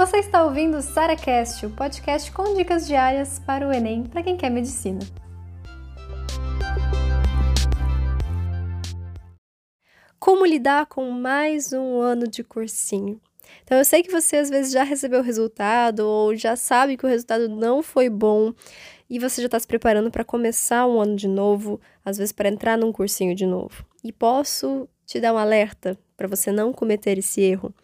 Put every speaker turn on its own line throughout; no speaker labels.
Você está ouvindo o SaraCast, o podcast com dicas diárias para o Enem para quem quer medicina. Como lidar com mais um ano de cursinho? Então, eu sei que você às vezes já recebeu o resultado ou já sabe que o resultado não foi bom e você já está se preparando para começar um ano de novo, às vezes para entrar num cursinho de novo. E posso te dar um alerta para você não cometer esse erro.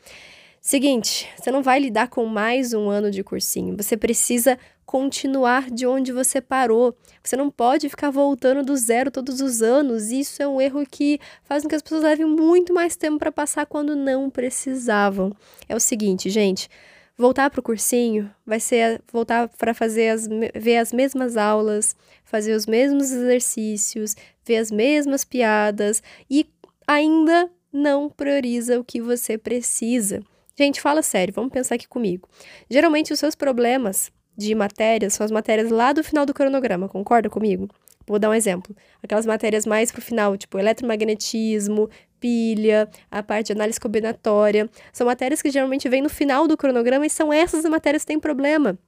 Seguinte, você não vai lidar com mais um ano de cursinho. Você precisa continuar de onde você parou. Você não pode ficar voltando do zero todos os anos. Isso é um erro que faz com que as pessoas levem muito mais tempo para passar quando não precisavam. É o seguinte, gente. Voltar para o cursinho vai ser voltar para fazer as, ver as mesmas aulas, fazer os mesmos exercícios, ver as mesmas piadas e ainda não prioriza o que você precisa. Gente, fala sério, vamos pensar aqui comigo. Geralmente os seus problemas de matérias são as matérias lá do final do cronograma, concorda comigo? Vou dar um exemplo. Aquelas matérias mais pro final, tipo eletromagnetismo, pilha, a parte de análise combinatória. São matérias que geralmente vêm no final do cronograma e são essas as matérias que têm problema.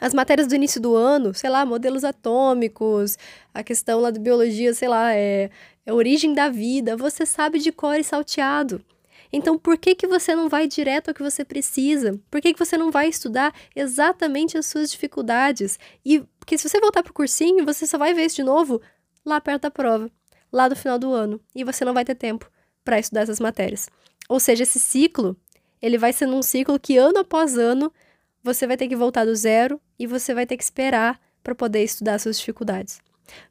As matérias do início do ano, sei lá, modelos atômicos, a questão lá de biologia, sei lá, é, é origem da vida, você sabe de cor e salteado. Então, por que, que você não vai direto ao que você precisa? Por que, que você não vai estudar exatamente as suas dificuldades? E porque se você voltar para o cursinho, você só vai ver isso de novo lá perto da prova, lá do final do ano, e você não vai ter tempo para estudar essas matérias. Ou seja, esse ciclo, ele vai ser um ciclo que ano após ano você vai ter que voltar do zero e você vai ter que esperar para poder estudar suas dificuldades.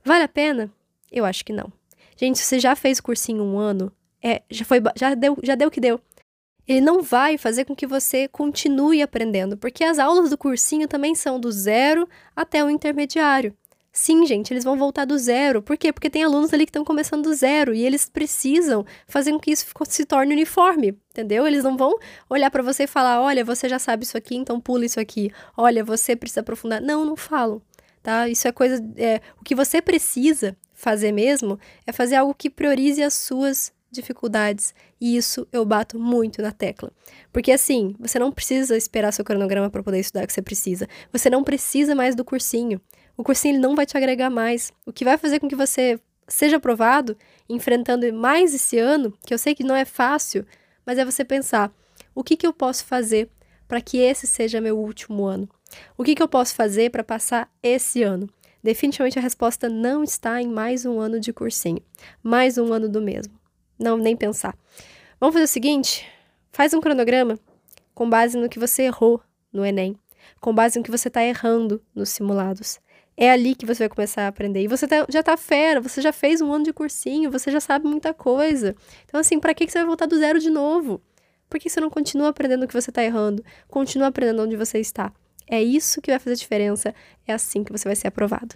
Vale a pena? Eu acho que não. Gente, se você já fez cursinho um ano, é, já foi, já deu, já deu o que deu. Ele não vai fazer com que você continue aprendendo, porque as aulas do cursinho também são do zero até o intermediário. Sim, gente, eles vão voltar do zero. Por quê? Porque tem alunos ali que estão começando do zero e eles precisam fazer com que isso se torne uniforme, entendeu? Eles não vão olhar para você e falar: olha, você já sabe isso aqui, então pula isso aqui. Olha, você precisa aprofundar. Não, não falam, tá? Isso é coisa. É, o que você precisa fazer mesmo é fazer algo que priorize as suas dificuldades, e isso eu bato muito na tecla. Porque assim, você não precisa esperar seu cronograma para poder estudar o que você precisa. Você não precisa mais do cursinho. O cursinho não vai te agregar mais. O que vai fazer com que você seja aprovado, enfrentando mais esse ano, que eu sei que não é fácil, mas é você pensar: o que, que eu posso fazer para que esse seja meu último ano? O que, que eu posso fazer para passar esse ano? Definitivamente a resposta não está em mais um ano de cursinho, mais um ano do mesmo. Não, nem pensar. Vamos fazer o seguinte: faz um cronograma com base no que você errou no Enem, com base no que você está errando nos simulados. É ali que você vai começar a aprender. E você tá, já tá fera, você já fez um ano de cursinho, você já sabe muita coisa. Então, assim, para que, que você vai voltar do zero de novo? Por que você não continua aprendendo o que você está errando? Continua aprendendo onde você está. É isso que vai fazer diferença. É assim que você vai ser aprovado.